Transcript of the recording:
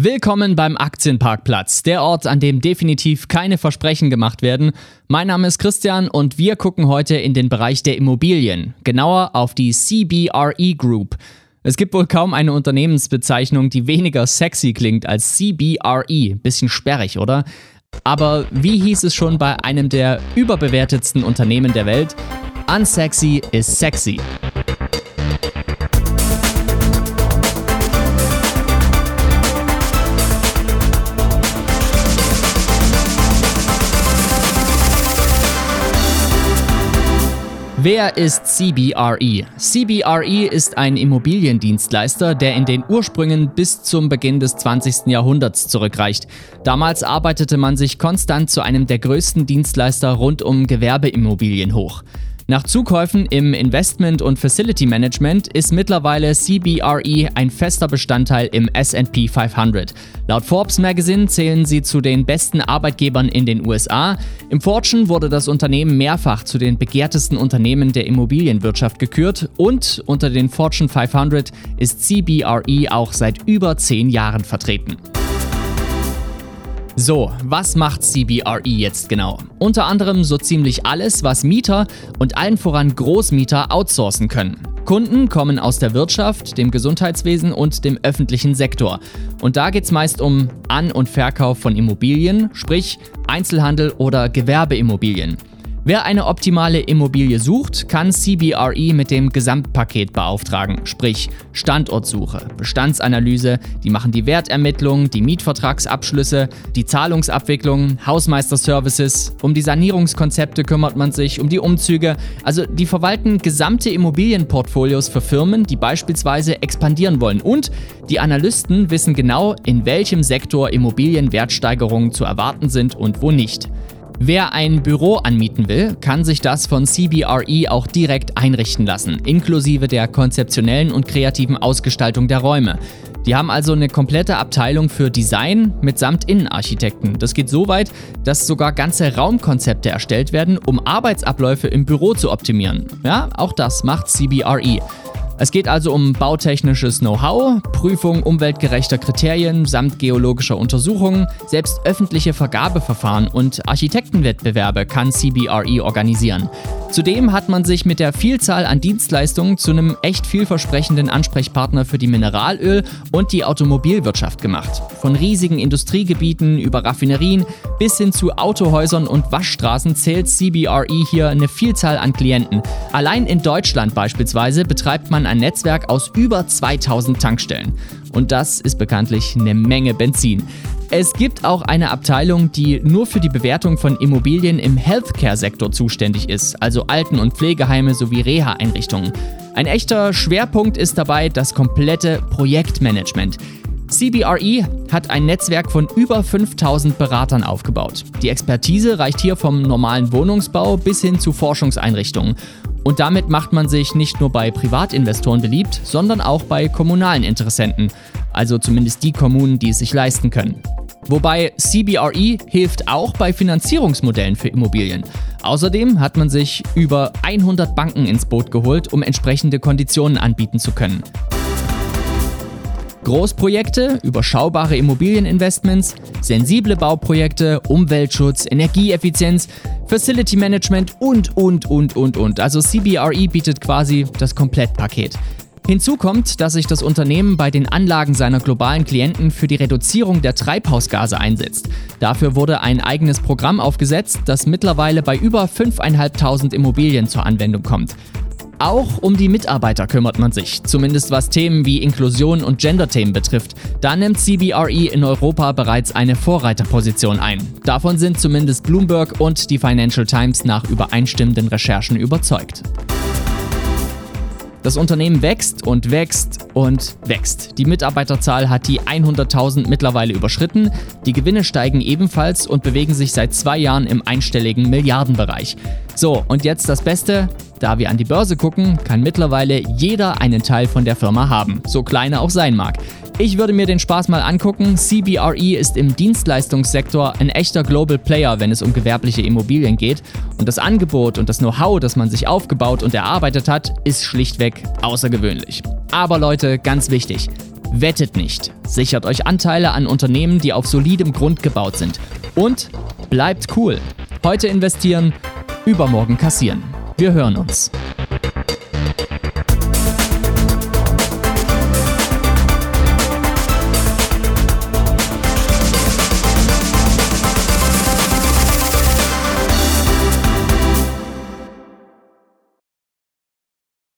Willkommen beim Aktienparkplatz, der Ort, an dem definitiv keine Versprechen gemacht werden. Mein Name ist Christian und wir gucken heute in den Bereich der Immobilien, genauer auf die CBRE Group. Es gibt wohl kaum eine Unternehmensbezeichnung, die weniger sexy klingt als CBRE. Bisschen sperrig, oder? Aber wie hieß es schon bei einem der überbewertetsten Unternehmen der Welt? Unsexy is sexy. Wer ist CBRE? CBRE ist ein Immobiliendienstleister, der in den Ursprüngen bis zum Beginn des 20. Jahrhunderts zurückreicht. Damals arbeitete man sich konstant zu einem der größten Dienstleister rund um Gewerbeimmobilien hoch. Nach Zukäufen im Investment- und Facility Management ist mittlerweile CBRE ein fester Bestandteil im SP 500. Laut Forbes Magazine zählen sie zu den besten Arbeitgebern in den USA. Im Fortune wurde das Unternehmen mehrfach zu den begehrtesten Unternehmen der Immobilienwirtschaft gekürt und unter den Fortune 500 ist CBRE auch seit über zehn Jahren vertreten. So, was macht CBRE jetzt genau? Unter anderem so ziemlich alles, was Mieter und allen voran Großmieter outsourcen können. Kunden kommen aus der Wirtschaft, dem Gesundheitswesen und dem öffentlichen Sektor. Und da geht es meist um An- und Verkauf von Immobilien, sprich Einzelhandel oder Gewerbeimmobilien. Wer eine optimale Immobilie sucht, kann CBRE mit dem Gesamtpaket beauftragen, sprich Standortsuche, Bestandsanalyse, die machen die Wertermittlung, die Mietvertragsabschlüsse, die Zahlungsabwicklung, Hausmeisterservices, um die Sanierungskonzepte kümmert man sich, um die Umzüge, also die verwalten gesamte Immobilienportfolios für Firmen, die beispielsweise expandieren wollen. Und die Analysten wissen genau, in welchem Sektor Immobilienwertsteigerungen zu erwarten sind und wo nicht. Wer ein Büro anmieten will, kann sich das von CBRE auch direkt einrichten lassen, inklusive der konzeptionellen und kreativen Ausgestaltung der Räume. Die haben also eine komplette Abteilung für Design mitsamt Innenarchitekten. Das geht so weit, dass sogar ganze Raumkonzepte erstellt werden, um Arbeitsabläufe im Büro zu optimieren. Ja, auch das macht CBRE. Es geht also um bautechnisches Know-how, Prüfung umweltgerechter Kriterien samt geologischer Untersuchungen, selbst öffentliche Vergabeverfahren und Architektenwettbewerbe kann CBRE organisieren. Zudem hat man sich mit der Vielzahl an Dienstleistungen zu einem echt vielversprechenden Ansprechpartner für die Mineralöl- und die Automobilwirtschaft gemacht. Von riesigen Industriegebieten über Raffinerien bis hin zu Autohäusern und Waschstraßen zählt CBRE hier eine Vielzahl an Klienten. Allein in Deutschland beispielsweise betreibt man ein Netzwerk aus über 2000 Tankstellen. Und das ist bekanntlich eine Menge Benzin. Es gibt auch eine Abteilung, die nur für die Bewertung von Immobilien im Healthcare-Sektor zuständig ist, also Alten- und Pflegeheime sowie Reha-Einrichtungen. Ein echter Schwerpunkt ist dabei das komplette Projektmanagement. CBRE hat ein Netzwerk von über 5000 Beratern aufgebaut. Die Expertise reicht hier vom normalen Wohnungsbau bis hin zu Forschungseinrichtungen. Und damit macht man sich nicht nur bei Privatinvestoren beliebt, sondern auch bei kommunalen Interessenten, also zumindest die Kommunen, die es sich leisten können. Wobei CBRE hilft auch bei Finanzierungsmodellen für Immobilien. Außerdem hat man sich über 100 Banken ins Boot geholt, um entsprechende Konditionen anbieten zu können. Großprojekte, überschaubare Immobilieninvestments, sensible Bauprojekte, Umweltschutz, Energieeffizienz, Facility Management und, und, und, und, und. Also CBRE bietet quasi das Komplettpaket. Hinzu kommt, dass sich das Unternehmen bei den Anlagen seiner globalen Klienten für die Reduzierung der Treibhausgase einsetzt. Dafür wurde ein eigenes Programm aufgesetzt, das mittlerweile bei über 5.500 Immobilien zur Anwendung kommt. Auch um die Mitarbeiter kümmert man sich, zumindest was Themen wie Inklusion und Gender-Themen betrifft. Da nimmt CBRE in Europa bereits eine Vorreiterposition ein. Davon sind zumindest Bloomberg und die Financial Times nach übereinstimmenden Recherchen überzeugt. Das Unternehmen wächst und wächst und wächst. Die Mitarbeiterzahl hat die 100.000 mittlerweile überschritten. Die Gewinne steigen ebenfalls und bewegen sich seit zwei Jahren im einstelligen Milliardenbereich. So, und jetzt das Beste. Da wir an die Börse gucken, kann mittlerweile jeder einen Teil von der Firma haben, so klein er auch sein mag. Ich würde mir den Spaß mal angucken. CBRE ist im Dienstleistungssektor ein echter Global Player, wenn es um gewerbliche Immobilien geht. Und das Angebot und das Know-how, das man sich aufgebaut und erarbeitet hat, ist schlichtweg außergewöhnlich. Aber Leute, ganz wichtig, Wettet nicht. Sichert euch Anteile an Unternehmen, die auf solidem Grund gebaut sind. Und bleibt cool. Heute investieren, übermorgen kassieren. Wir hören uns.